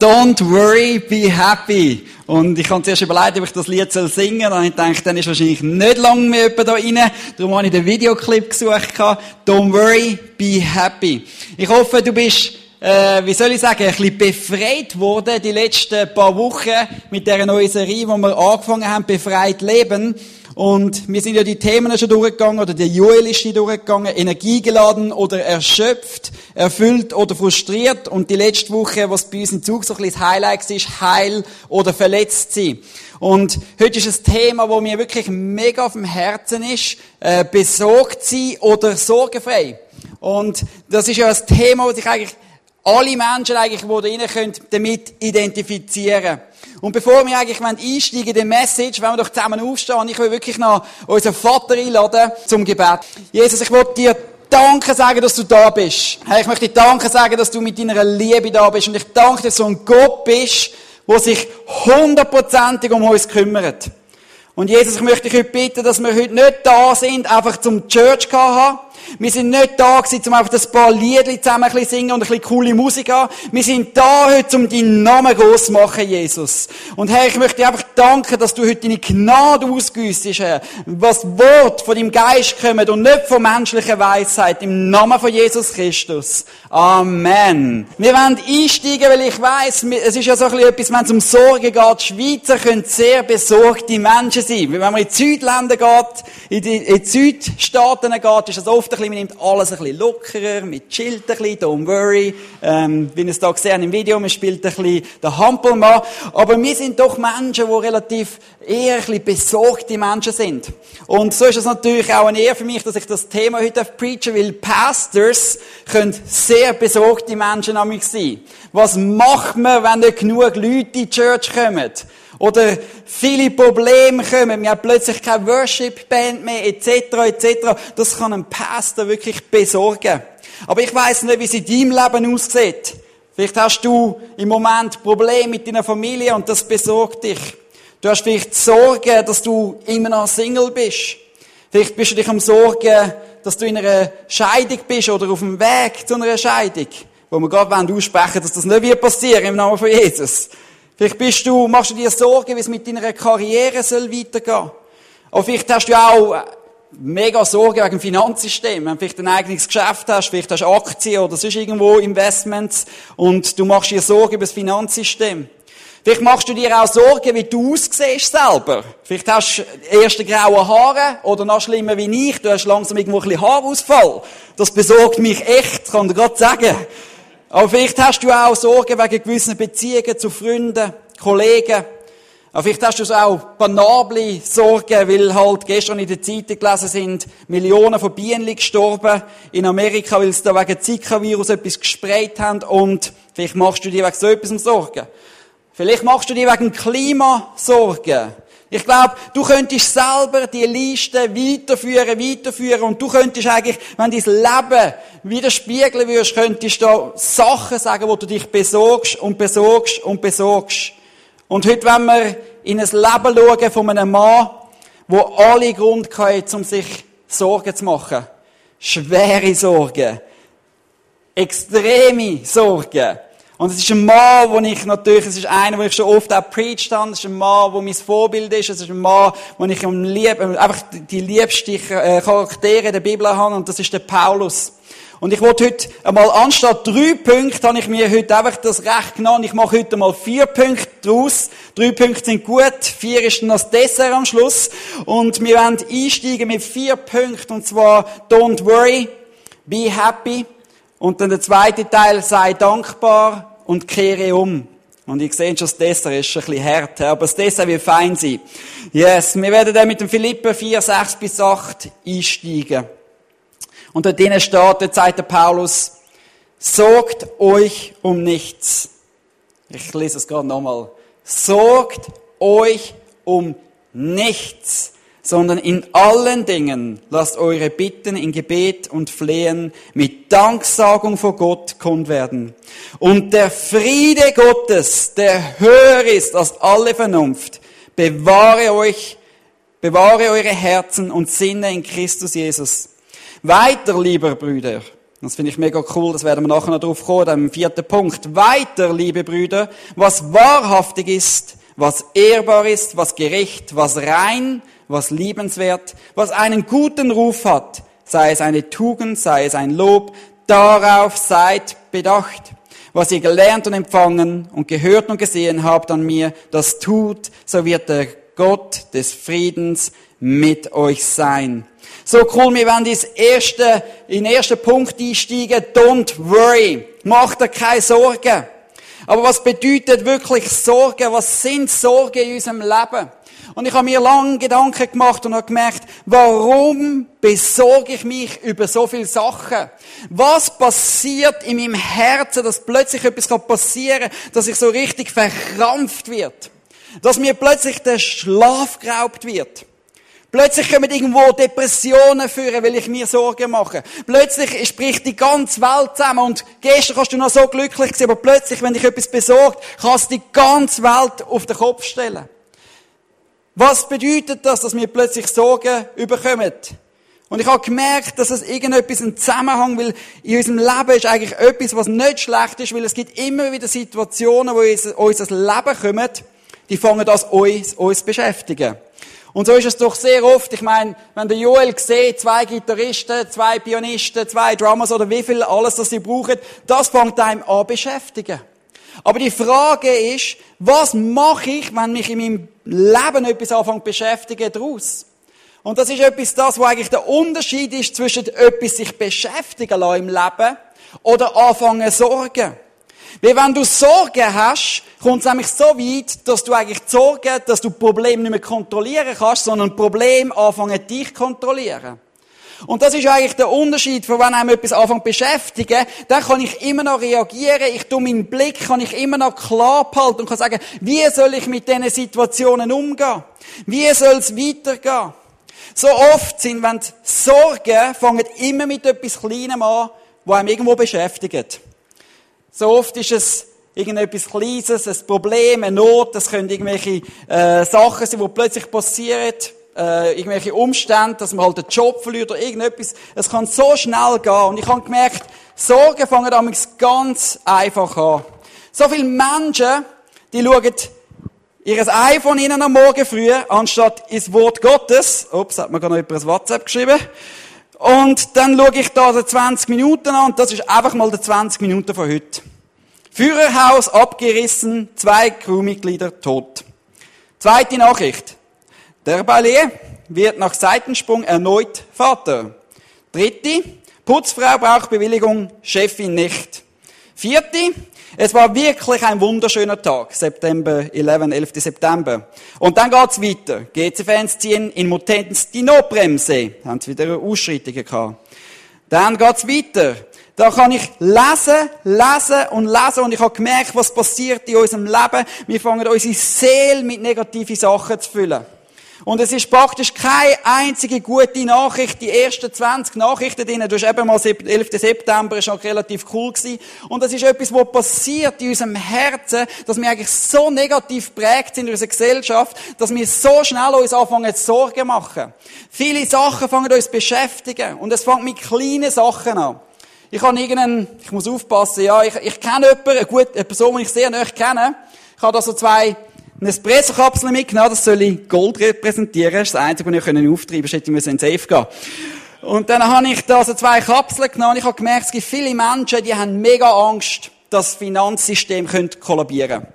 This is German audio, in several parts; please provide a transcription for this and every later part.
Don't worry, be happy. Und ich habe zuerst überlegt, ob ich das Lied singen soll. Dann habe ich gedacht, dann ist wahrscheinlich nicht lange mehr jemand da rein. Darum habe ich den Videoclip gesucht. Don't worry, be happy. Ich hoffe, du bist, äh, wie soll ich sagen, ein bisschen befreit worden die letzten paar Wochen mit dieser neuen Serie, wo wir angefangen haben, befreit leben. Und wir sind ja die Themen schon durchgegangen, oder der Joel ist die durchgegangen, energiegeladen oder erschöpft, erfüllt oder frustriert. Und die letzte Woche, was bei uns im Zug so ein bisschen das Highlight ist, heil oder verletzt sein. Und heute ist ein Thema, wo mir wirklich mega auf dem Herzen ist, äh, besorgt sein oder sorgenfrei. Und das ist ja ein Thema, das sich eigentlich alle Menschen eigentlich, die da rein können, damit identifizieren. Und bevor wir eigentlich einsteigen in die Message, wollen wir doch zusammen aufstehen. Ich will wirklich noch unseren Vater einladen zum Gebet. Jesus, ich will dir Danke sagen, dass du da bist. Hey, ich möchte dir Danke sagen, dass du mit deiner Liebe da bist. Und ich danke dir, dass du ein Gott bist, der sich hundertprozentig um uns kümmert. Und Jesus, ich möchte dich heute bitten, dass wir heute nicht da sind, einfach zum Church zu haben, wir sind nicht da gewesen, um einfach ein paar Liedli zusammen ein bisschen singen und ein bisschen coole Musik haben. Wir sind da heute, um deinen Namen groß zu machen, Jesus. Und Herr, ich möchte dir einfach danken, dass du heute deine Gnade ausgüssest, Herr. Was Wort von deinem Geist kommt und nicht von menschlicher Weisheit. Im Namen von Jesus Christus. Amen. Wir werden einsteigen, weil ich weiss, es ist ja so ein bisschen etwas, wenn es um Sorge geht. Schweizer können sehr besorgte Menschen sein. Wenn man in die Südländer geht, in die, in die Südstaaten geht, ist das oft bisschen, man nimmt alles ein bisschen lockerer, man chillt ein bisschen, don't worry. Ähm, wie ihr es da gesehen im Video, man spielt ein bisschen den Hampelmann. Aber wir sind doch Menschen, die relativ eher ein bisschen besorgte Menschen sind. Und so ist es natürlich auch eine Ehre für mich, dass ich das Thema heute preachen weil Pastors können sehr besorgte Menschen an mich sein. Was macht man, wenn nicht genug Leute in die Church kommen? Oder viele Probleme kommen, wir haben plötzlich keine Worship-Band mehr, etc., etc. Das kann ein Pastor wirklich besorgen. Aber ich weiß nicht, wie es in deinem Leben aussieht. Vielleicht hast du im Moment Probleme mit deiner Familie und das besorgt dich. Du hast vielleicht Sorgen, dass du immer noch Single bist. Vielleicht bist du dich am Sorgen, dass du in einer Scheidung bist oder auf dem Weg zu einer Scheidung. Wo wir gerade aussprechen wollen, dass das nicht passieren im Namen von Jesus. Vielleicht bist du, machst du dir Sorgen, wie es mit deiner Karriere soll weitergehen. Aber vielleicht hast du auch äh, mega Sorgen wegen dem Finanzsystem. Wenn du vielleicht ein eigenes Geschäft hast, vielleicht hast du Aktien oder sonst irgendwo Investments und du machst dir Sorgen über das Finanzsystem. Vielleicht machst du dir auch Sorgen, wie du aussiehst selber. Vielleicht hast du erste graue Haare oder noch schlimmer wie ich, du hast langsam irgendwo ein bisschen Haarausfall. Das besorgt mich echt, kann dir gerade sagen. Aber vielleicht hast du auch Sorgen wegen gewissen Beziehungen zu Freunden, Kollegen. Aber vielleicht hast du auch banable Sorgen, weil halt gestern in der Zeitung gelesen sind, Millionen von Bienen gestorben in Amerika, weil sie da wegen Zika-Virus etwas gesprayt haben und vielleicht machst du dir wegen so etwas Sorgen. Vielleicht machst du dir wegen Klima Sorgen. Ich glaube, du könntest selber die Liste weiterführen, weiterführen und du könntest eigentlich, wenn dein Leben widerspiegeln würdest, könntest du Sachen sagen, wo du dich besorgst und besorgst und besorgst. Und heute, wenn wir in ein Leben schauen von einem Mann, wo alle Grund haben, um sich Sorgen zu machen. Schwere Sorgen. Extreme Sorgen. Und es ist ein Mann, wo ich natürlich, es ist einer, wo ich schon oft auch preached habe, es ist ein Mann, wo mein Vorbild ist, es ist ein Mann, wo ich am lieb, einfach die liebsten äh, Charaktere der Bibel habe, und das ist der Paulus. Und ich wollte heute einmal, anstatt drei Punkte, habe ich mir heute einfach das Recht genommen. Ich mache heute mal vier Punkte draus. Drei Punkte sind gut, vier ist dann das Dessert am Schluss. Und wir werden einsteigen mit vier Punkten, und zwar, don't worry, be happy. Und dann der zweite Teil, sei dankbar und kehre um. Und ich sehe schon, das Dessert ist ein bisschen hart, aber das Dessert wird fein sein. Yes, wir werden dann mit dem Philipper 4, 6 bis 8 einsteigen. Und dort drinnen steht, dort sagt der Paulus, sorgt euch um nichts. Ich lese es gerade nochmal. Sorgt euch um nichts sondern in allen Dingen lasst eure Bitten in Gebet und Flehen mit Danksagung vor Gott kund werden. Und der Friede Gottes, der höher ist als alle Vernunft, bewahre euch, bewahre eure Herzen und Sinne in Christus Jesus. Weiter, lieber Brüder, Das finde ich mega cool, das werden wir nachher noch drauf kommen, dann im vierten Punkt. Weiter, liebe Brüder, was wahrhaftig ist, was ehrbar ist, was gerecht, was rein, was liebenswert, was einen guten Ruf hat, sei es eine Tugend, sei es ein Lob, darauf seid bedacht. Was ihr gelernt und empfangen und gehört und gesehen habt an mir, das tut, so wird der Gott des Friedens mit euch sein. So cool, wir werden ins erste, in den ersten Punkt einsteigen. Don't worry. Macht dir keine Sorgen. Aber was bedeutet wirklich Sorgen? Was sind Sorgen in unserem Leben? Und ich habe mir lange Gedanken gemacht und habe gemerkt, warum besorge ich mich über so viele Sachen? Was passiert in meinem Herzen, dass plötzlich etwas passieren kann, dass ich so richtig verkrampft wird? Dass mir plötzlich der Schlaf geraubt wird? Plötzlich kommen irgendwo Depressionen führen, weil ich mir Sorgen mache. Plötzlich spricht die ganze Welt zusammen und gestern kannst du noch so glücklich sein, aber plötzlich, wenn dich etwas besorgt, kannst du die ganze Welt auf den Kopf stellen. Was bedeutet das, dass wir plötzlich Sorgen überkommen? Und ich habe gemerkt, dass es irgendetwas einen Zusammenhang, weil in unserem Leben ist eigentlich etwas, was nicht schlecht ist, weil es gibt immer wieder Situationen, wo uns unser Leben kommen, die fangen das uns, uns beschäftigen. Und so ist es doch sehr oft, ich meine, wenn der Joel sieht, zwei Gitarristen, zwei Pianisten, zwei Drummers oder wie viel alles, das sie brauchen, das fängt einem an beschäftigen. Aber die Frage ist, was mache ich, wenn mich in meinem Leben etwas anfängt beschäftigen daraus? Und das ist etwas das, wo eigentlich der Unterschied ist zwischen etwas sich beschäftigen lassen im Leben oder anfangen sorgen. Weil wenn du Sorgen hast, kommt es nämlich so weit, dass du eigentlich Sorgen, dass du Probleme nicht mehr kontrollieren kannst, sondern Problem anfangen dich kontrollieren. Und das ist eigentlich der Unterschied, von wenn einem etwas anfängt beschäftigen, dann kann ich immer noch reagieren, ich tu meinen Blick, kann ich immer noch klar behalten und kann sagen, wie soll ich mit diesen Situationen umgehen? Wie soll es weitergehen? So oft sind, wenn die Sorgen fangen immer mit etwas Kleinem an, was einem irgendwo beschäftigt. So oft ist es irgendetwas Kleines, ein Problem, eine Not, das können irgendwelche äh, Sachen sein, die plötzlich passieren, äh, irgendwelche Umstände, dass man halt den Job verliert oder irgendetwas. Es kann so schnell gehen. Und ich habe gemerkt, Sorgen fangen damals ganz einfach an. So viele Menschen, die schauen ihr iPhone ihnen am Morgen früh, anstatt ins Wort Gottes. Ups, hat mir gerade noch jemand ein WhatsApp geschrieben. Und dann schaue ich da die 20 Minuten an und das ist einfach mal die 20 Minuten von heute. Führerhaus abgerissen, zwei Crewmitglieder tot. Zweite Nachricht. Der Ballet wird nach Seitensprung erneut Vater. Dritte. Putzfrau braucht Bewilligung, Chefin nicht. Vierte. Es war wirklich ein wunderschöner Tag, September 11, 11. September. Und dann geht's weiter. GC-Fans ziehen in Mutenz die Notbremse. Haben sie wieder Ausschreitungen gehabt. Dann geht's weiter. Da kann ich lesen, lesen und lesen und ich habe gemerkt, was passiert in unserem Leben. Wir fangen unsere Seele mit negativen Sachen zu füllen. Und es ist praktisch keine einzige gute Nachricht. Die ersten 20 Nachrichten drin, du hast eben mal 11. September, auch relativ cool gewesen. Und das ist etwas, was passiert in unserem Herzen, dass wir eigentlich so negativ prägt sind in unserer Gesellschaft, dass wir so schnell uns anfangen zu Sorgen machen. Viele Sachen fangen uns beschäftigen. Und es fängt mit kleinen Sachen an. Ich habe irgendeinen, ich muss aufpassen, ja, ich, ich kenne jemanden, eine, gute, eine Person, die ich sehr nahe kenne. Ich habe da so zwei Espresso-Kapsel mitgenommen, das soll ich Gold repräsentieren. Das ist das Einzige, was ich auftreiben konnte. Ich hätte in den Safe gehen. Und dann habe ich da so zwei Kapseln genommen und ich habe gemerkt, es gibt viele Menschen, die haben mega Angst, dass das Finanzsystem könnte kollabieren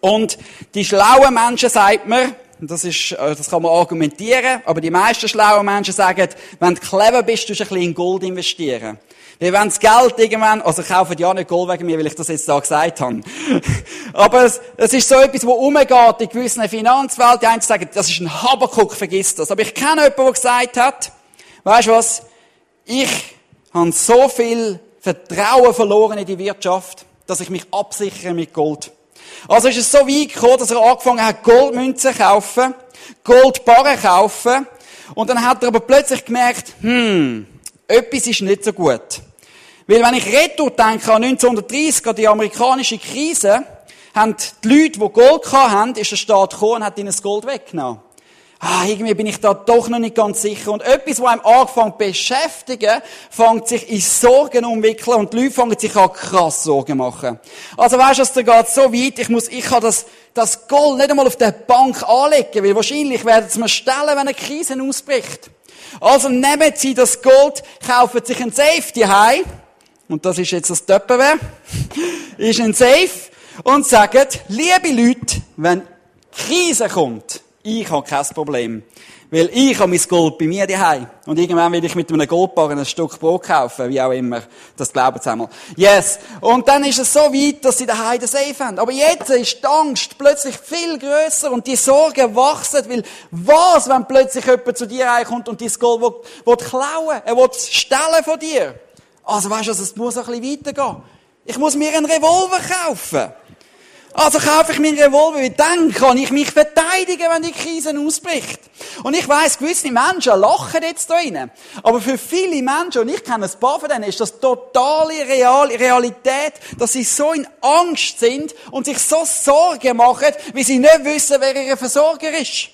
Und die schlauen Menschen, sagt man, das ist, äh, das kann man argumentieren, aber die meisten schlauen Menschen sagen, wenn du clever bist, tust du ein bisschen in Gold investieren. Wir wollen das Geld irgendwann, also kaufen ja nicht Gold wegen mir, weil ich das jetzt da gesagt habe. Aber es, es ist so etwas, wo umgeht in gewissen Finanzwelt. Die einen sagen, das ist ein Habakuk, vergiss das. Aber ich kenne jemanden, der gesagt hat, weißt du was? Ich habe so viel Vertrauen verloren in die Wirtschaft, dass ich mich absichere mit Gold. Also ist es so weit gekommen, dass er angefangen hat, Goldmünzen zu kaufen, Goldbarren kaufen. Und dann hat er aber plötzlich gemerkt, hm, etwas ist nicht so gut. Weil wenn ich retour denke an 1930, an die amerikanische Krise, haben die Leute, die Gold hatten, ist der Staat gekommen und hat ihnen das Gold weggenommen. ah, irgendwie bin ich da doch noch nicht ganz sicher. Und etwas, was einem anfängt beschäftigen, fängt sich in Sorgen umwickeln und die Leute fangen sich an krass Sorgen machen. Also weißt du, es geht so weit, ich muss, ich kann das, das Gold nicht einmal auf der Bank anlegen, weil wahrscheinlich werden sie mir stellen, wenn eine Krise ausbricht. Also nehmen Sie das Gold, kaufen sich ein Safe heim und das ist jetzt das Töppenwehr, ist ein Safe, und sagen, liebe Leute, wenn Krise kommt, ich habe kein Problem. Weil ich habe mein Gold bei mir daheim. Und irgendwann will ich mit einem Goldbarren ein Stück Brot kaufen, wie auch immer. Das glauben sie einmal. Yes. Und dann ist es so weit, dass sie daheim den Safe haben. Aber jetzt ist die Angst plötzlich viel größer und die Sorgen wachsen, weil was, wenn plötzlich jemand zu dir reinkommt und dein Gold will, will klauen, er will stellen von dir. Also weißt du, es muss ein bisschen weitergehen. Ich muss mir einen Revolver kaufen. Also kaufe ich meinen Revolver, weil dann kann ich mich verteidigen, wenn die Krise ausbricht. Und ich weiss, gewisse Menschen lachen jetzt da rein. Aber für viele Menschen, und ich kenne ein paar von denen, ist das totale Real Realität, dass sie so in Angst sind und sich so Sorgen machen, wie sie nicht wissen, wer ihr Versorger ist.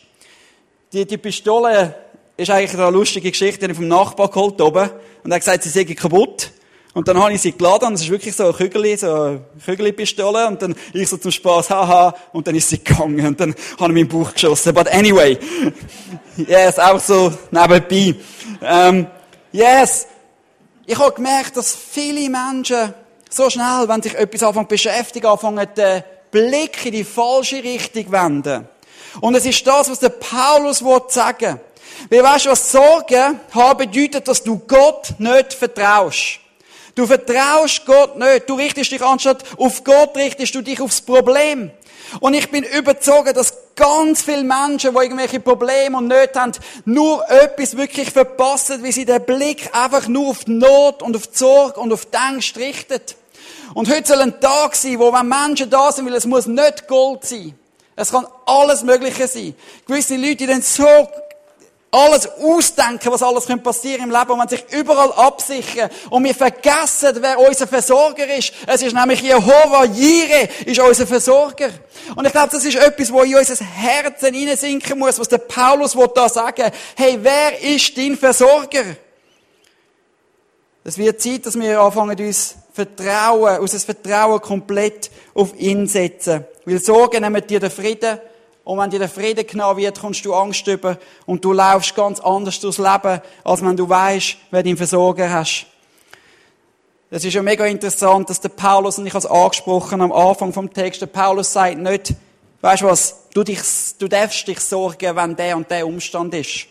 Die, die Pistole ist eigentlich eine lustige Geschichte, die ich vom Nachbar geholt oben. Und er hat gesagt, sie sei kaputt. Und dann habe ich sie geladen und es ist wirklich so ein Kügel, so eine Kügelpistole und dann ich so zum Spaß, haha, und dann ist sie gegangen und dann habe ich meinen Bauch geschossen. But anyway, yes, auch so nebenbei. Ähm, yes, ich habe gemerkt, dass viele Menschen so schnell, wenn sich etwas anfangen zu beschäftigen, anfangen den Blick in die falsche Richtung wenden. Und es ist das, was der Paulus sagen will. Weil weißt du, was Sorgen haben bedeutet, dass du Gott nicht vertraust. Du vertraust Gott nicht. Du richtest dich anstatt auf Gott, richtest du dich aufs Problem. Und ich bin überzeugt, dass ganz viele Menschen, die irgendwelche Probleme und Nöte haben, nur etwas wirklich verpassen, wie sie den Blick einfach nur auf die Not und auf die Sorge und auf die Angst richten. Und heute soll ein Tag sein, wo wenn Menschen da sind, weil es muss nicht Gold sein. Es kann alles Mögliche sein. Gewisse Leute, die dann so alles ausdenken, was alles passieren im Leben und man sich überall absichern und wir vergessen, wer unser Versorger ist. Es ist nämlich Jehova Jireh, ist unser Versorger. Und ich glaube, das ist etwas, wo in unser Herzen hineinsinken muss, was der Paulus da sagen Hey, wer ist dein Versorger? Es wird Zeit, dass wir anfangen, uns Vertrauen, unser Vertrauen komplett auf ihn setzen. Weil Sorgen nehmen dir den Frieden, und wenn dir der Frieden genommen wird, kommst du Angst über und du laufst ganz anders durchs Leben, als wenn du weißt, wer deinen Versorger hast. Es ist ja mega interessant, dass der Paulus, und ich es angesprochen am Anfang vom Text, der Paulus sagt nicht, weißt du was, du, dich, du darfst dich sorgen, wenn der und der Umstand ist.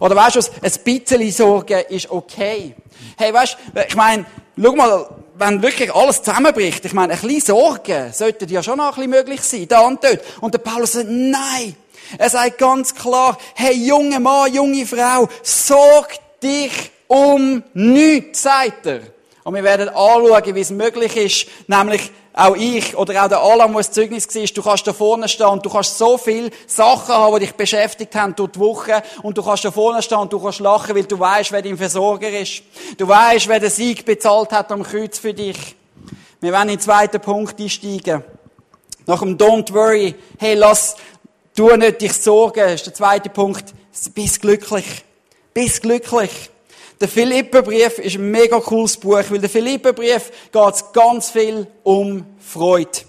Oder weißt du was, ein bisschen Sorgen ist okay. Hey, weißt ich meine, schau mal, wenn wirklich alles zusammenbricht, ich meine, ein bisschen Sorgen sollten ja schon noch ein bisschen möglich sein, da und dort. Und der Paulus sagt, nein. Er sagt ganz klar, hey, junge Mann, junge Frau, sorg dich um nichts, sagt er. Und wir werden anschauen, wie es möglich ist, nämlich auch ich oder auch der Alam, der ein Zeugnis war, du kannst da vorne stehen und du kannst so viele Sachen haben, die dich beschäftigt haben durch die Woche und du kannst da vorne stehen und du kannst lachen, weil du weißt, wer dein Versorger ist. Du weißt, wer den Sieg bezahlt hat am Kreuz für dich. Wir werden in den zweiten Punkt einsteigen. Nach dem Don't worry, hey, lass, du nicht dich sorgen, ist der zweite Punkt. Bist glücklich. Bist glücklich. Der Philipperbrief ist ein mega cooles Buch, weil der Philipperbrief geht ganz viel um Freude.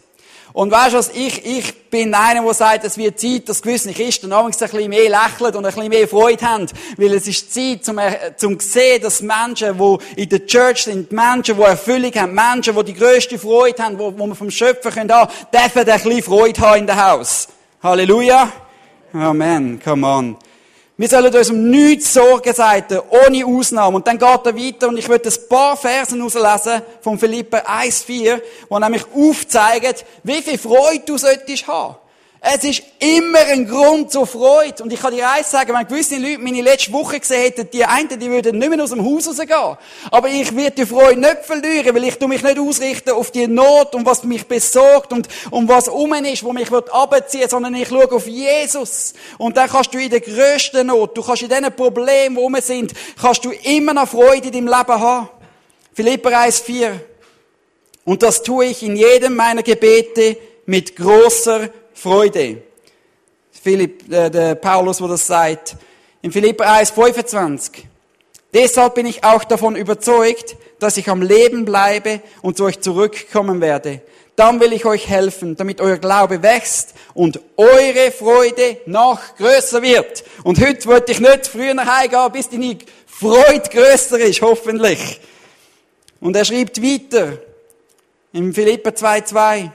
Und weißt du was, ich, ich bin einer, der sagt, es wird Zeit, dass gewisse Christen abends ein bisschen mehr lächeln und ein bisschen mehr Freude haben. Weil es ist Zeit, zum, zum sehen, dass Menschen, die in der Church sind, Menschen, die Erfüllung haben, Menschen, die die grösste Freude haben, wo, wo wir vom Schöpfer können haben, dürfen ein bisschen Freude haben in der Haus. Halleluja. Amen. Come on. Wir sollen uns um nichts Sorgen sein, ohne Ausnahme. Und dann geht er weiter und ich möchte ein paar Versen auslesen von Philipper 1,4, wo nämlich aufzeigen, wie viel Freude du solltest haben. Es ist immer ein Grund zur Freude. Und ich kann dir eins sagen, wenn gewisse Leute meine letzte Woche gesehen hätten, die einen, die würden nicht mehr aus dem Haus rausgehen. Aber ich werde die Freude nicht verlieren, weil ich mich nicht ausrichten auf die Not und was mich besorgt und um was um ist, wo mich abziehen, sondern ich schaue auf Jesus. Und dann kannst du in der grössten Not, du kannst in diesen Problemen, die rum sind, kannst du immer noch Freude in deinem Leben haben. Philipper 1,4. Und das tue ich in jedem meiner Gebete mit großer Freude. Philipp, äh, der Paulus, wo das sagt. In Philipper 1, 25. Deshalb bin ich auch davon überzeugt, dass ich am Leben bleibe und zu euch zurückkommen werde. Dann will ich euch helfen, damit euer Glaube wächst und eure Freude noch größer wird. Und heute wollte ich nicht früher nach Hause gehen, bis die Freude größer ist, hoffentlich. Und er schreibt weiter, im Philipper 2,2,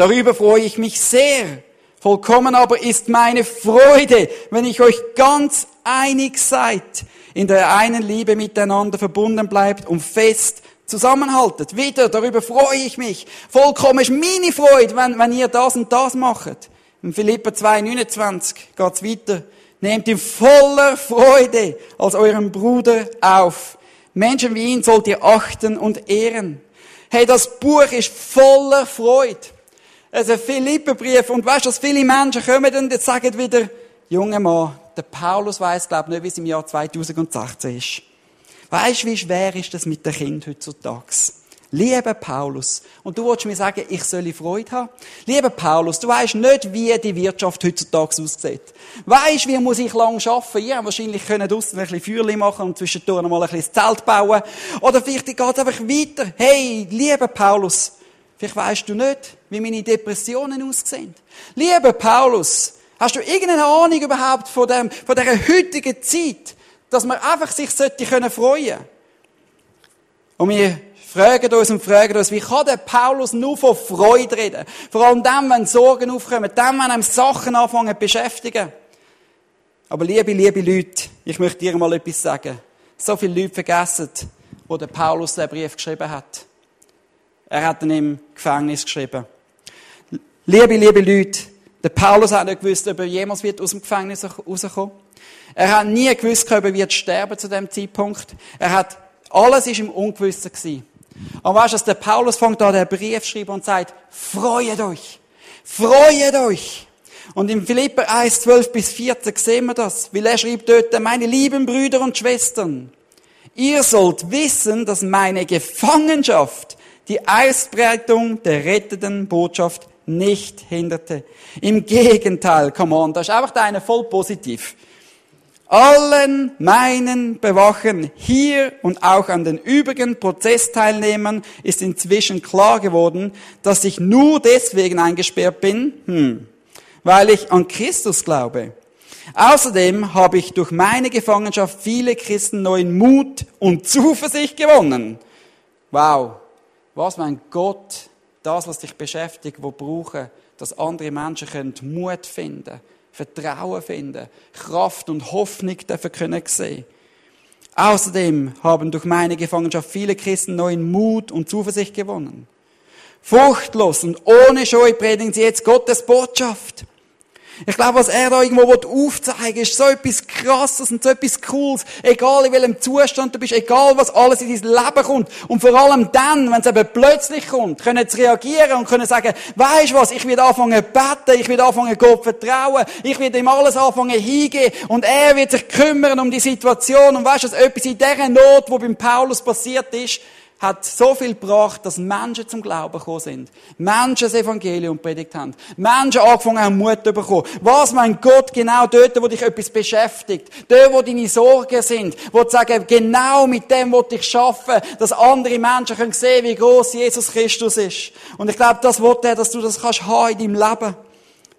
darüber freue ich mich sehr. Vollkommen aber ist meine Freude, wenn ich euch ganz einig seid, in der einen Liebe miteinander verbunden bleibt und fest zusammenhaltet. Wieder, darüber freue ich mich. Vollkommen ist meine Freude, wenn, wenn ihr das und das macht. In Philippa 2, 29 geht's weiter. Nehmt ihn voller Freude als euren Bruder auf. Menschen wie ihn sollt ihr achten und ehren. Hey, das Buch ist voller Freude. Es ist ein Philipperbrief und weißt du, viele Menschen kommen und jetzt sagen wieder, junger Mann, der Paulus weiß, glaube ich, nicht, wie es im Jahr 2016 ist. Weißt du, wie schwer ist das mit den Kindern heutzutage? Lieber Paulus, und du wolltest mir sagen, ich soll Freude haben? Lieber Paulus, du weißt nicht, wie die Wirtschaft heutzutage aussieht. Weißt, wie muss ich lang arbeiten? Ihr wahrscheinlich können draussen ein bisschen Feuerchen machen und zwischendurch mal ein bisschen das Zelt bauen. Oder vielleicht geht es einfach weiter. Hey, lieber Paulus, vielleicht weißt du nicht, wie meine Depressionen aussehen. Lieber Paulus, hast du irgendeine Ahnung überhaupt von, dem, von dieser heutigen Zeit, dass man einfach sich sollte können freuen Und wir fragen uns und fragen uns, wie kann der Paulus nur von Freude reden? Vor allem dann, wenn Sorgen aufkommen, dann, wenn einem Sachen anfangen zu beschäftigen. Aber liebe, liebe Leute, ich möchte dir mal etwas sagen. So viele Leute vergessen, wo der Paulus den Brief geschrieben hat. Er hat ihn im Gefängnis geschrieben. Liebe, liebe Leute, der Paulus hat nicht gewusst, ob er jemals wird aus dem Gefängnis rauskommen. Er hat nie gewusst, ob er wird sterben zu dem Zeitpunkt. Er hat, alles ist im Ungewissen gewesen. Und weißt du, dass der Paulus fängt an, den Brief schreiben und sagt, freut euch! Freut euch! Und im Philipper 1, 12 bis 14 sehen wir das, weil er schreibt dort, meine lieben Brüder und Schwestern, ihr sollt wissen, dass meine Gefangenschaft die Ausbreitung der rettenden Botschaft nicht hinderte. Im Gegenteil, come on, da ist einfach einer voll positiv. Allen meinen Bewachen hier und auch an den übrigen Prozessteilnehmern ist inzwischen klar geworden, dass ich nur deswegen eingesperrt bin, hm, weil ich an Christus glaube. Außerdem habe ich durch meine Gefangenschaft viele Christen neuen Mut und Zuversicht gewonnen. Wow. Was mein Gott das, was dich beschäftigt, wo brauchen, dass andere Menschen können Mut finden, Vertrauen finden, Kraft und Hoffnung dafür können sehen. Außerdem haben durch meine Gefangenschaft viele Christen neuen Mut und Zuversicht gewonnen. Furchtlos und ohne Scheu predigen sie jetzt Gottes Botschaft. Ich glaube, was er da irgendwo aufzeigen will, ist so etwas Krasses und so etwas Cooles. Egal in welchem Zustand du bist, egal was alles in dein Leben kommt. Und vor allem dann, wenn es eben plötzlich kommt, können sie reagieren und können sagen, weisst was, ich werde anfangen beten, ich werde anfangen Gott vertrauen, ich werde ihm alles anfangen hingehen und er wird sich kümmern um die Situation. Und weißt du, etwas in dieser Not, wo beim Paulus passiert ist, hat so viel gebracht, dass Menschen zum Glauben gekommen sind. Menschen das Evangelium predigt haben. Menschen angefangen haben, Mut zu bekommen. Was mein Gott genau dort, wo dich etwas beschäftigt. Dort, wo deine Sorgen sind. Wo du sagen, genau mit dem wo ich schaffen, dass andere Menschen können sehen, wie groß Jesus Christus ist. Und ich glaube, das wollte er, dass du das kannst haben in deinem Leben.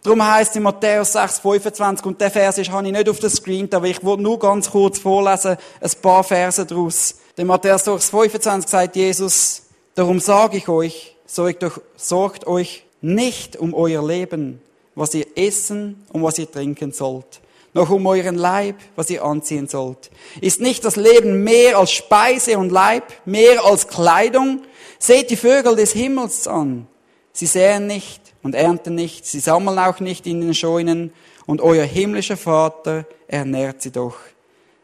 Darum heißt in Matthäus 6, 25, und der Vers ist, habe ich nicht auf der Screen, aber ich wollte nur ganz kurz vorlesen, ein paar Verse daraus. In Matthäus 25 sagt Jesus, darum sage ich euch, sorgt euch nicht um euer Leben, was ihr essen und was ihr trinken sollt, noch um euren Leib, was ihr anziehen sollt. Ist nicht das Leben mehr als Speise und Leib, mehr als Kleidung? Seht die Vögel des Himmels an. Sie säen nicht und ernten nicht, sie sammeln auch nicht in den Scheunen, und euer himmlischer Vater ernährt sie doch.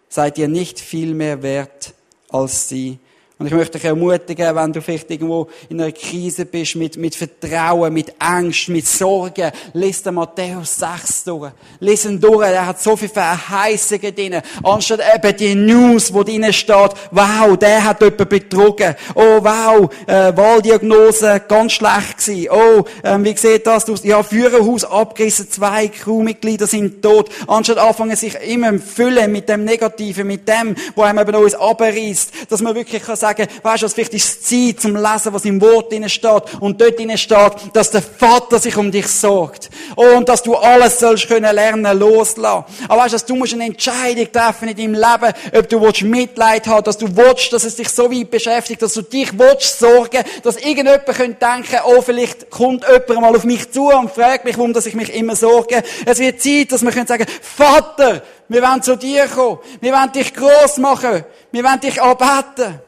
Seid ihr nicht viel mehr wert als sie. Und ich möchte dich ermutigen, wenn du vielleicht irgendwo in einer Krise bist, mit, mit Vertrauen, mit Angst, mit Sorgen, lies den Matthäus 6 durch. Lies ihn durch, er hat so viele Verheißungen drin. Anstatt eben die News, wo drin steht, wow, der hat jemanden betrogen. Oh, wow, äh, Wahldiagnose, ganz schlecht gewesen. Oh, ähm, wie sieht das aus? Ja, Führerhaus abgerissen, zwei Crewmitglieder sind tot. Anstatt anfangen, sich immer füllen mit dem Negativen, mit dem, wo einem eben uns abreißt, dass man wirklich kann weißt du, vielleicht ist Zeit zum Lesen, was im Wort drin steht. Und dort drin steht, dass der Vater sich um dich sorgt. Und dass du alles sollst können lernen, loslassen. Aber weißt du, du musst eine Entscheidung treffen in deinem Leben, ob du willst Mitleid haben, dass du willst, dass es dich so weit beschäftigt, dass du dich willst sorgen, dass irgendjemand könnte denken, oh, vielleicht kommt jemand mal auf mich zu und fragt mich, warum dass ich mich immer sorge. Es wird Zeit, dass wir können sagen, Vater, wir wollen zu dir kommen. Wir wollen dich groß machen. Wir wollen dich anbeten.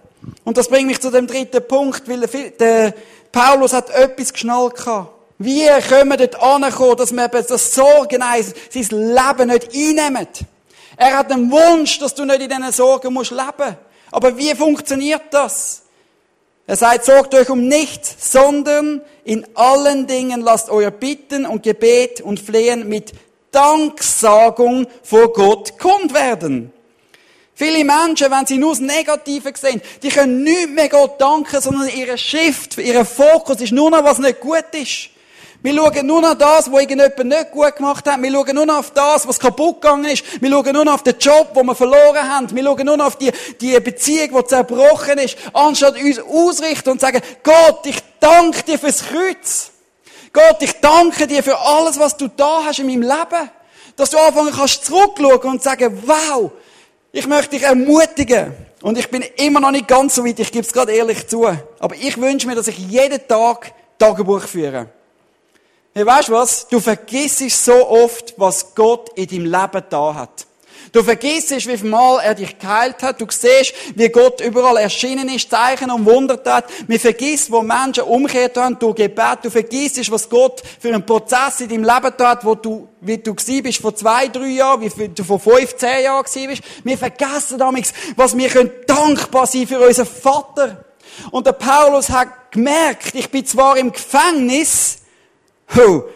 Und das bringt mich zu dem dritten Punkt, weil der Paulus hat etwas geschnallt gehabt. Wie können wir dort ankommen, dass wir eben das Sorgen sein Leben nicht einnehmen? Er hat den Wunsch, dass du nicht in diesen Sorgen musst leben. Aber wie funktioniert das? Er sagt, sorgt euch um nichts, sondern in allen Dingen lasst euer Bitten und Gebet und Flehen mit Danksagung vor Gott kund werden. Viele Menschen, wenn sie nur das Negative sehen, die können nicht mehr Gott danken, sondern ihre Shift, ihr Fokus ist nur noch, was nicht gut ist. Wir schauen nur noch das, was irgendjemand nicht gut gemacht hat. Wir schauen nur noch auf das, was kaputt gegangen ist. Wir schauen nur noch auf den Job, den wir verloren haben. Wir schauen nur noch auf die, die Beziehung, die zerbrochen ist. Anstatt uns ausrichten und sagen, Gott, ich danke dir fürs Kreuz. Gott, ich danke dir für alles, was du da hast in meinem Leben. Dass du anfangen kannst zurückschauen und sagen, wow, ich möchte dich ermutigen. Und ich bin immer noch nicht ganz so weit, ich gebe es gerade ehrlich zu. Aber ich wünsche mir, dass ich jeden Tag Tagebuch führe. Hey, weißt du was? Du vergisst so oft, was Gott in deinem Leben da hat. Du vergisst, wie viel Mal er dich geheilt hat. Du siehst, wie Gott überall erschienen ist, Zeichen und Wunder hat. Wir vergisst, wo Menschen umgekehrt haben durch Gebet. Du vergisst, was Gott für einen Prozess in deinem Leben hat, wo du, wie du gsi bist vor zwei, drei Jahren, wie du vor fünf, zehn Jahren gsi bist. Wir vergessen damals, was wir können dankbar sein für unseren Vater. Und der Paulus hat gemerkt, ich bin zwar im Gefängnis,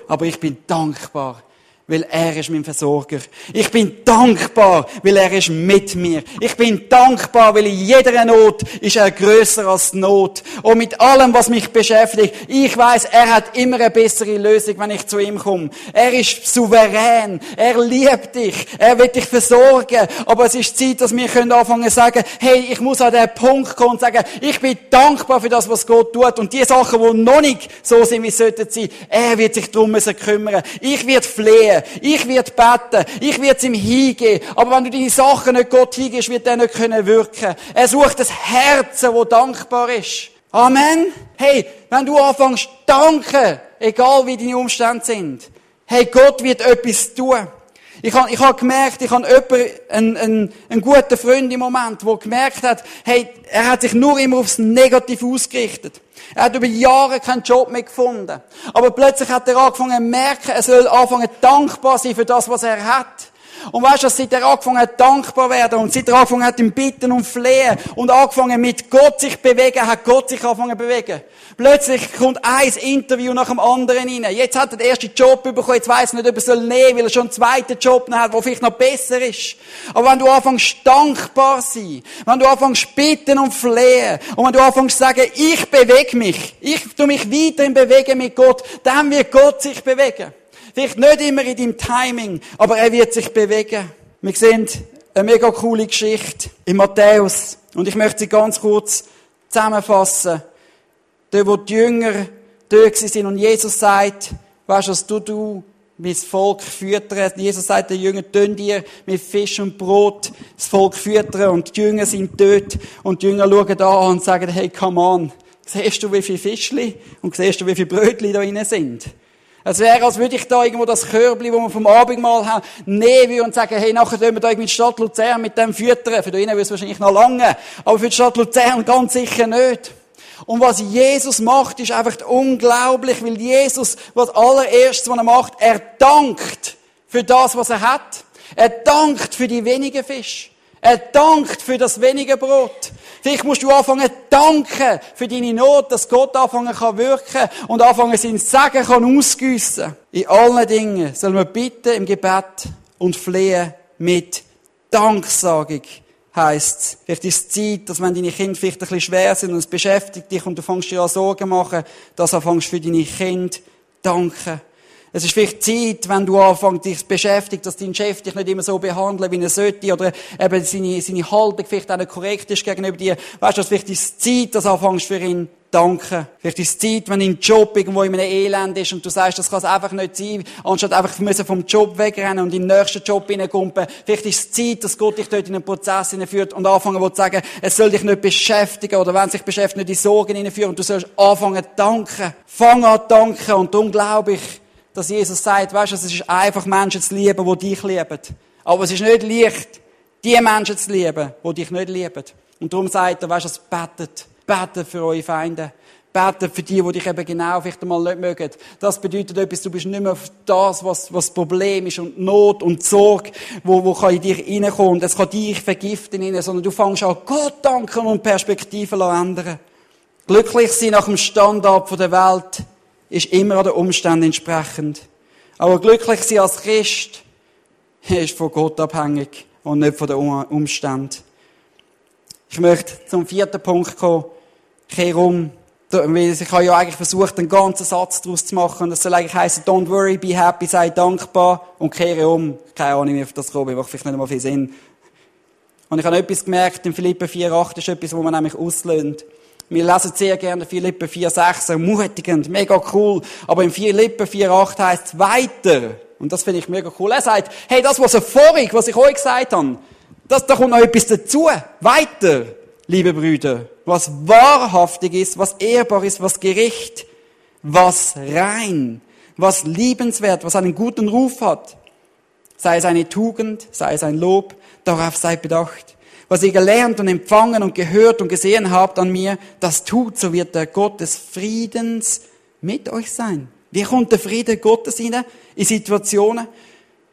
aber ich bin dankbar weil er ist mein Versorger. Ich bin dankbar, weil er ist mit mir. Ich bin dankbar, weil in jeder Not ist er größer als die Not. Und mit allem, was mich beschäftigt, ich weiß, er hat immer eine bessere Lösung, wenn ich zu ihm komme. Er ist souverän. Er liebt dich. Er wird dich versorgen. Aber es ist Zeit, dass wir können anfangen zu sagen, hey, ich muss an den Punkt kommen und sagen, ich bin dankbar für das, was Gott tut. Und die Sachen, die noch nicht so sind, wie sie sollten sein, er wird sich darum kümmern. Ich werde flehen flehen. Ich werde beten. Ich werde es ihm hingehen. Aber wenn du deine Sachen nicht Gott hingehst, wird er nicht können wirken. Er sucht das Herzen, wo dankbar ist. Amen. Hey, wenn du anfängst danken, egal wie deine Umstände sind, hey, Gott wird etwas tun. Ich habe ich hab gemerkt, ich habe jemanden, einen, einen, einen guten Freund im Moment, der gemerkt hat, hey, er hat sich nur immer aufs Negative ausgerichtet. Er hat über Jahre keinen Job mehr gefunden. Aber plötzlich hat er angefangen zu merken, er soll anfangen dankbar sein für das, was er hat. Und weißt du, seit er angefangen hat, dankbar werden und seit er angefangen hat, im Bitten und Flehen und angefangen mit Gott sich bewegen, hat Gott sich angefangen zu bewegen. Plötzlich kommt ein Interview nach dem anderen rein. Jetzt hat er den ersten Job bekommen, jetzt weiss er nicht, ob er soll nehmen, weil er schon einen zweiten Job hat, der vielleicht noch besser ist. Aber wenn du anfängst dankbar sein, wenn du anfängst bitten und flehen und wenn du anfängst sagen, ich bewege mich, ich tu mich weiterhin bewegen mit Gott, dann wird Gott sich bewegen. Vielleicht nicht immer in deinem Timing, aber er wird sich bewegen. Wir sehen eine mega coole Geschichte in Matthäus. Und ich möchte sie ganz kurz zusammenfassen. Dort, wo die Jünger dort sind und Jesus sagt, weißt du, was du, du mein Volk füttern. Jesus sagt den Jüngern, tun dir mit Fisch und Brot das Volk füttern. Und die Jünger sind dort. Und die Jünger schauen da an und sagen, hey, come on. Siehst du, wie viele Fischli? Und siehst du, wie viele Brötli da drin sind? Es wäre, als würde ich da irgendwo das Körbli, wo wir vom Abendmahl haben, nehmen und sagen, hey, nachher tun wir da irgendwie die Stadt Luzern mit dem füttern. Für die würde es wahrscheinlich noch lange. Aber für die Stadt Luzern ganz sicher nicht. Und was Jesus macht, ist einfach unglaublich, weil Jesus, was allererstes, was er macht, er dankt für das, was er hat. Er dankt für die wenigen Fische. Er dankt für das wenige Brot. Vielleicht musst du anfangen danken für deine Not, dass Gott anfangen kann wirken und anfangen sein Segen kann ausgüssen. In allen Dingen sollen wir bitten im Gebet und flehen mit Danksagung heisst Vielleicht ist es Zeit, dass wenn deine Kinder vielleicht ein bisschen schwer sind und es beschäftigt dich und du fängst dir an Sorgen machen, dass du anfängst für deine Kinder danken. Es ist vielleicht Zeit, wenn du anfängst, dich zu beschäftigen, dass dein Chef dich nicht immer so behandelt, wie er sollte, oder eben seine, seine Haltung vielleicht auch nicht korrekt ist gegenüber dir. Weißt du, vielleicht ist es Zeit, dass du anfängst für ihn danken. Vielleicht ist es Zeit, wenn dein Job irgendwo in einem Elend ist und du sagst, das kann es einfach nicht sein, anstatt einfach müssen vom Job wegrennen und in den nächsten Job hineinkumpen. Vielleicht ist es Zeit, dass Gott dich dort in einen Prozess hineinführt und anfangen will zu sagen, es soll dich nicht beschäftigen oder wenn es sich beschäftigt, nicht in Sorgen hineinführen und du sollst anfangen zu danken. Fang an zu danken und darum glaube ich, dass Jesus sagt, weißt du, es ist einfach Menschen zu lieben, die dich lieben. Aber es ist nicht leicht, die Menschen zu lieben, die dich nicht lieben. Und darum sagt er, weißt du, es betet. Betet für eure Feinde. Betet für die, die dich eben genau vielleicht einmal nicht mögen. Das bedeutet etwas, du bist nicht mehr das, was, was Problem ist und Not und Sorge, wo, wo kann in dich reinkommen. Es kann dich vergiften, sondern du fängst an, Gott danken und Perspektiven ändern. Glücklich sein nach dem Standard der Welt ist immer den Umständen entsprechend. Aber glücklich sein als Christ ist von Gott abhängig und nicht von den Umständen. Ich möchte zum vierten Punkt kommen. Kehr um. Ich habe ja eigentlich versucht, einen ganzen Satz daraus zu machen. Das soll eigentlich heißen, don't worry, be happy, sei dankbar und kehre um. Keine Ahnung, wie auf das kommt, macht vielleicht nicht mal viel Sinn. Und ich habe etwas gemerkt, in Philippen 4,8 ist etwas, wo man nämlich auslöhnt. Wir lesen sehr gerne Philippen 4,6, ermutigend, mega cool. Aber in Philippen 4,8 heißt es weiter. Und das finde ich mega cool. Er sagt, hey, das, was er vorig, was ich euch gesagt habe, das, da kommt noch etwas dazu. Weiter, liebe Brüder. Was wahrhaftig ist, was ehrbar ist, was gerecht, was rein, was liebenswert, was einen guten Ruf hat. Sei es eine Tugend, sei es ein Lob, darauf seid bedacht. Was ihr gelernt und empfangen und gehört und gesehen habt an mir, das tut, so wird der Gott des Friedens mit euch sein. Wie kommt der Friede Gottes in Situationen?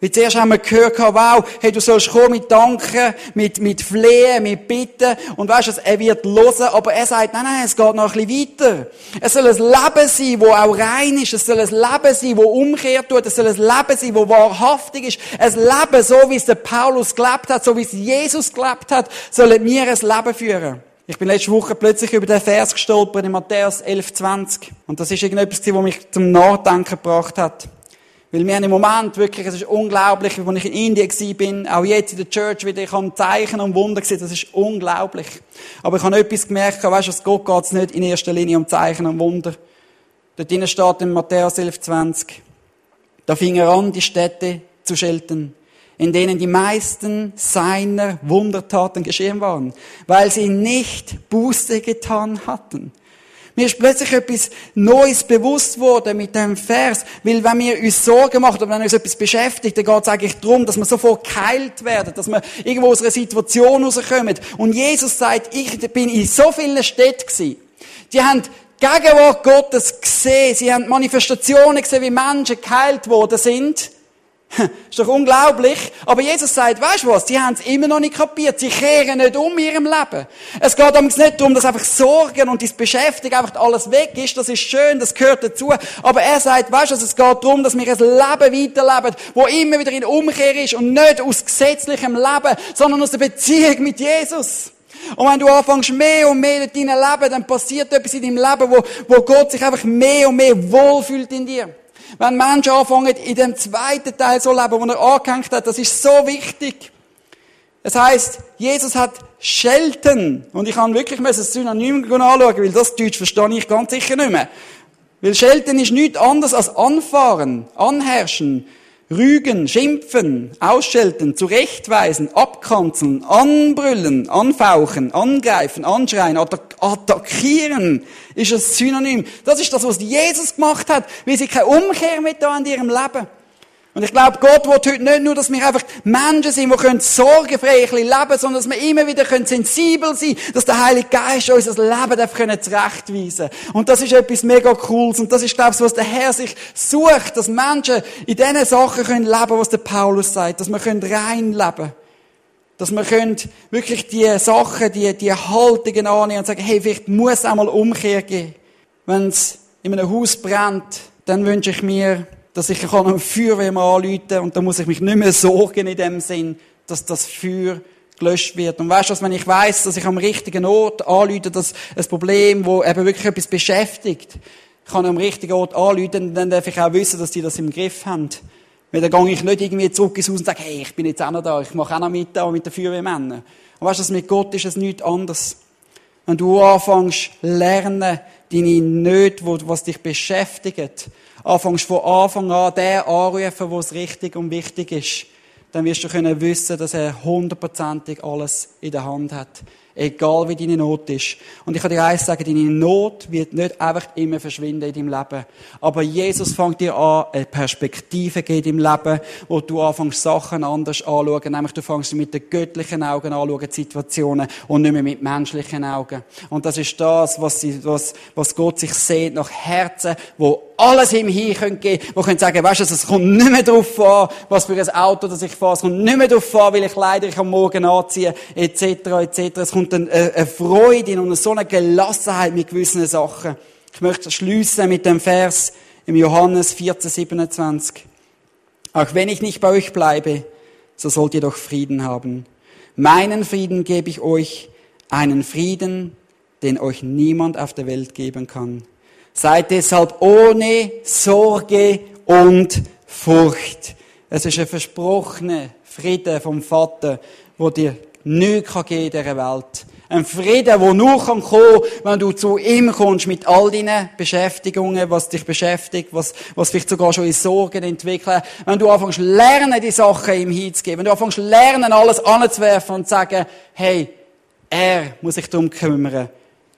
Wie zuerst haben wir gehört, wow, hey, du sollst kommen mit Danken, mit, mit Flehen, mit Bitten. Und weißt du, er wird hören, aber er sagt, nein, nein, es geht noch ein bisschen weiter. Es soll ein Leben sein, wo auch rein ist. Es soll ein Leben sein, wo umkehrt tut. Es soll ein Leben sein, wo wahrhaftig ist. Ein Leben, so wie es der Paulus gelebt hat, so wie es Jesus gelebt hat, sollen wir ein Leben führen. Ich bin letzte Woche plötzlich über den Vers gestolpert in Matthäus 11,20. Und das ist irgendetwas, was mich zum Nachdenken gebracht hat. Weil wir haben im Moment wirklich, es ist unglaublich, als ich in Indien bin, auch jetzt in der Church wieder, ich habe Zeichen und Wunder gesehen, das ist unglaublich. Aber ich habe etwas gemerkt, weißt du, Gott geht es nicht in erster Linie um Zeichen und Wunder. Dort drinnen steht in Matthäus 11,20, da fing er an, die Städte zu schelten, in denen die meisten seiner Wundertaten geschehen waren, weil sie nicht Buße getan hatten. Mir ist plötzlich etwas Neues bewusst worden mit dem Vers. Weil wenn wir uns Sorgen machen oder wenn uns etwas beschäftigt, dann geht es eigentlich darum, dass wir sofort geheilt werden, dass wir irgendwo aus einer Situation rauskommen. Und Jesus sagt, ich bin in so vielen Städten gewesen. Die haben Gegenwart Gottes gesehen. Sie haben Manifestationen gesehen, wie Menschen geheilt worden sind. Ist doch unglaublich. Aber Jesus sagt, weißt du was? Die haben es immer noch nicht kapiert. Sie kehren nicht um in ihrem Leben. Es geht damals nicht darum, dass einfach Sorgen und das Beschäftigen einfach alles weg ist. Das ist schön, das gehört dazu. Aber er sagt, weißt du, es geht darum, dass wir ein Leben weiterleben, wo immer wieder in Umkehr ist und nicht aus gesetzlichem Leben, sondern aus der Beziehung mit Jesus. Und wenn du anfängst mehr und mehr in deinem Leben, dann passiert etwas in deinem Leben, wo, wo Gott sich einfach mehr und mehr wohlfühlt in dir. Wenn Menschen anfangen, in dem zweiten Teil so leben, wo er angehängt hat, das ist so wichtig. Es heißt, Jesus hat Schelten. Und ich kann wirklich mal das Synonym anschauen, weil das Deutsch verstehe ich ganz sicher nicht mehr. Weil Schelten ist nichts anderes als anfahren, anherrschen, Rügen, schimpfen, ausschelten, zurechtweisen, abkanzeln, anbrüllen, anfauchen, angreifen, anschreien, attack attackieren, ist ein Synonym. Das ist das, was Jesus gemacht hat, weil sie keine Umkehr mit da in ihrem Leben. Und ich glaube, Gott will heute nicht nur, dass wir einfach Menschen sind, die können sorgenfrei leben, sondern dass wir immer wieder können sensibel sein dass der Heilige Geist unser Leben darf können zurechtweisen Und das ist etwas mega Cooles. Und das ist, glaube ich, was der Herr sich sucht, dass Menschen in diesen Sachen können leben, was der Paulus sagt, dass wir können rein leben. Dass wir können wirklich die Sachen, die, die Haltungen annehmen und sagen, hey, vielleicht muss einmal Umkehr geben. Wenn es in einem Haus brennt, dann wünsche ich mir, dass ich kann ein Feuerwehr anrufen kann und dann muss ich mich nicht mehr sorgen in dem Sinn, dass das Feuer gelöscht wird. Und weißt du, wenn ich weiß, dass ich am richtigen Ort anrufe, dass ein Problem, wo eben wirklich etwas beschäftigt, kann am richtigen Ort anrufen, dann darf ich auch wissen, dass die das im Griff haben. Weil dann gehe ich nicht irgendwie zurück ins Haus und sage, hey, ich bin jetzt auch noch da, ich mache auch noch mit da mit den Feuerwehrmännern. Und weißt du, mit Gott ist es nichts anderes. Wenn du anfängst, lernen, deine Nöte, was dich beschäftigt, anfängst von Anfang an den anrufen, wo es richtig und wichtig ist, dann wirst du können wissen, dass er hundertprozentig alles in der Hand hat. Egal wie deine Not ist. Und ich kann dir eins sagen, deine Not wird nicht einfach immer verschwinden in deinem Leben. Aber Jesus fängt dir an, eine Perspektive geht im Leben, wo du anfängst, Sachen anders anzuschauen. Nämlich du fängst mit den göttlichen Augen anschauen, Situationen, und nicht mehr mit menschlichen Augen. Und das ist das, was, was, was Gott sich sieht, nach Herzen, wo alles ihm hin geben, können sagen, weißt du, es kommt nicht mehr drauf an, was für ein Auto das ich fahre, es kommt nicht mehr drauf an, ich Kleider ich am Morgen anziehe, etc., etc. Es kommt eine, eine Freude und so eine Gelassenheit mit gewissen Sachen. Ich möchte schließen mit dem Vers im Johannes 14, 27. Auch wenn ich nicht bei euch bleibe, so sollt ihr doch Frieden haben. Meinen Frieden gebe ich euch, einen Frieden, den euch niemand auf der Welt geben kann. Seid deshalb ohne Sorge und Furcht. Es ist ein versprochener Frieden vom Vater, wo dir nichts geben kann in dieser Welt. Ein Frieden, der nur kommen kann wenn du zu ihm kommst mit all deinen Beschäftigungen, was dich beschäftigt, was, was vielleicht sogar schon in Sorgen entwickeln. Wenn du anfängst lernen, die Sachen ihm hinzugeben. Wenn du anfängst lernen, alles anzuwerfen und zu sagen, hey, er muss sich darum kümmern.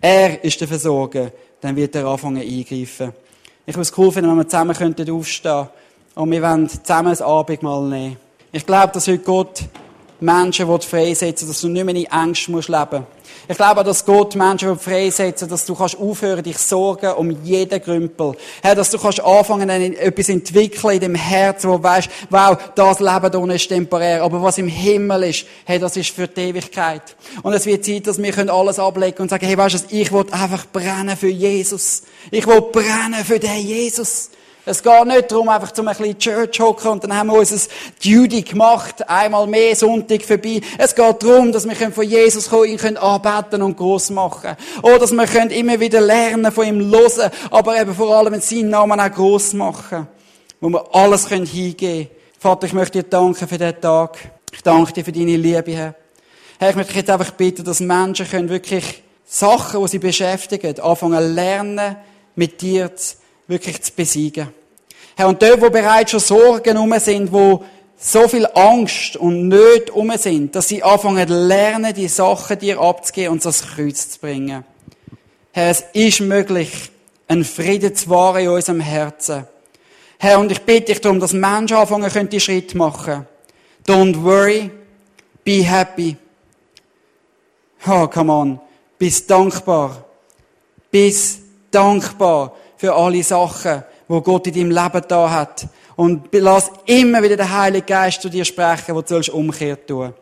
Er ist der Versorger dann wird er anfangen eingreifen. Ich würde es cool finden, wenn wir zusammen könnten aufstehen und wir wollen zusammen ein Abendmahl nehmen. Ich glaube, dass heute Gott Menschen freisetzen dass du nicht mehr in Angst musst leben Ich glaube, dass Gott Menschen freisetzen dass du kannst aufhören, dich sorgen um jeden Grümpel. Herr, dass du kannst anfangen, etwas entwickeln in dem Herz, wo du weißt, wow, das Leben hier ist temporär, aber was im Himmel ist, hey, das ist für die Ewigkeit. Und es wird Zeit, dass wir alles ablegen und sagen, hey, weißt du, ich will einfach brennen für Jesus. Ich will brennen für den Jesus. Es geht nicht darum, einfach zum ein bisschen Church hocken und dann haben wir unser Duty gemacht, einmal mehr Sonntag vorbei. Es geht darum, dass wir von Jesus kommen, ihn können anbeten und groß machen. Oder dass wir können immer wieder lernen, von ihm hören, aber eben vor allem in seinen Namen auch groß machen. Wo wir alles können hingeben. Vater, ich möchte dir danken für diesen Tag. Ich danke dir für deine Liebe, Herr. Herr, ich möchte jetzt einfach bitten, dass Menschen können wirklich Sachen, die sie beschäftigen, anfangen lernen, mit dir zu wirklich zu besiegen. Herr, und dort, wo bereits schon Sorgen um sind, wo so viel Angst und Nöte um sind, dass sie anfangen lernen, die Sachen dir abzugeben und das Kreuz zu bringen. Herr, es ist möglich, einen Frieden zu wahren in unserem Herzen. Herr, und ich bitte dich darum, dass Menschen anfangen können, die Schritt machen. Don't worry, be happy. Oh, come on. Bist dankbar. Bist dankbar für alle Sachen, wo Gott in deinem Leben da hat. Und lass immer wieder den Heiligen Geist zu dir sprechen, wo du sollst umkehrt tun.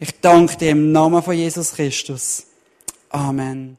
Ich danke dir im Namen von Jesus Christus. Amen.